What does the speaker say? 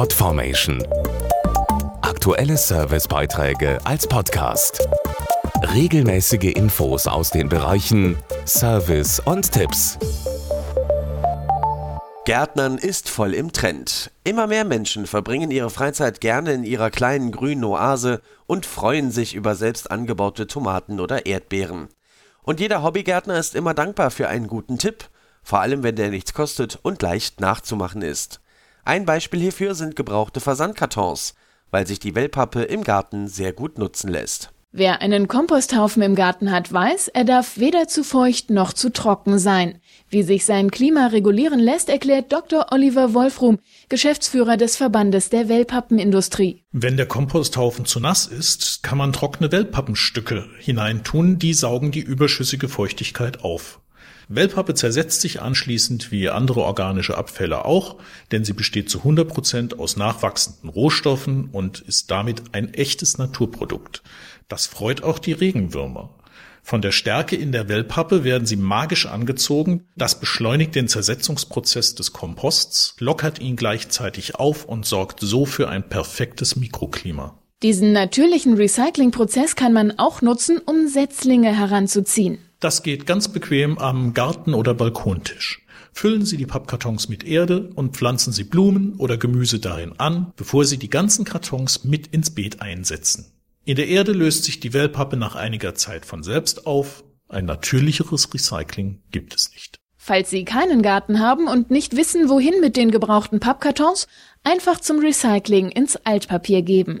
Podformation. Aktuelle Servicebeiträge als Podcast. Regelmäßige Infos aus den Bereichen Service und Tipps. Gärtnern ist voll im Trend. Immer mehr Menschen verbringen ihre Freizeit gerne in ihrer kleinen grünen Oase und freuen sich über selbst angebaute Tomaten oder Erdbeeren. Und jeder Hobbygärtner ist immer dankbar für einen guten Tipp, vor allem wenn der nichts kostet und leicht nachzumachen ist. Ein Beispiel hierfür sind gebrauchte Versandkartons, weil sich die Wellpappe im Garten sehr gut nutzen lässt. Wer einen Komposthaufen im Garten hat, weiß, er darf weder zu feucht noch zu trocken sein. Wie sich sein Klima regulieren lässt, erklärt Dr. Oliver Wolfrum, Geschäftsführer des Verbandes der Wellpappenindustrie. Wenn der Komposthaufen zu nass ist, kann man trockene Wellpappenstücke hineintun, die saugen die überschüssige Feuchtigkeit auf. Wellpappe zersetzt sich anschließend wie andere organische Abfälle auch, denn sie besteht zu 100 Prozent aus nachwachsenden Rohstoffen und ist damit ein echtes Naturprodukt. Das freut auch die Regenwürmer. Von der Stärke in der Wellpappe werden sie magisch angezogen. Das beschleunigt den Zersetzungsprozess des Komposts, lockert ihn gleichzeitig auf und sorgt so für ein perfektes Mikroklima. Diesen natürlichen Recyclingprozess kann man auch nutzen, um Setzlinge heranzuziehen. Das geht ganz bequem am Garten- oder Balkontisch. Füllen Sie die Pappkartons mit Erde und pflanzen Sie Blumen oder Gemüse darin an, bevor Sie die ganzen Kartons mit ins Beet einsetzen. In der Erde löst sich die Wellpappe nach einiger Zeit von selbst auf. Ein natürlicheres Recycling gibt es nicht. Falls Sie keinen Garten haben und nicht wissen, wohin mit den gebrauchten Pappkartons, einfach zum Recycling ins Altpapier geben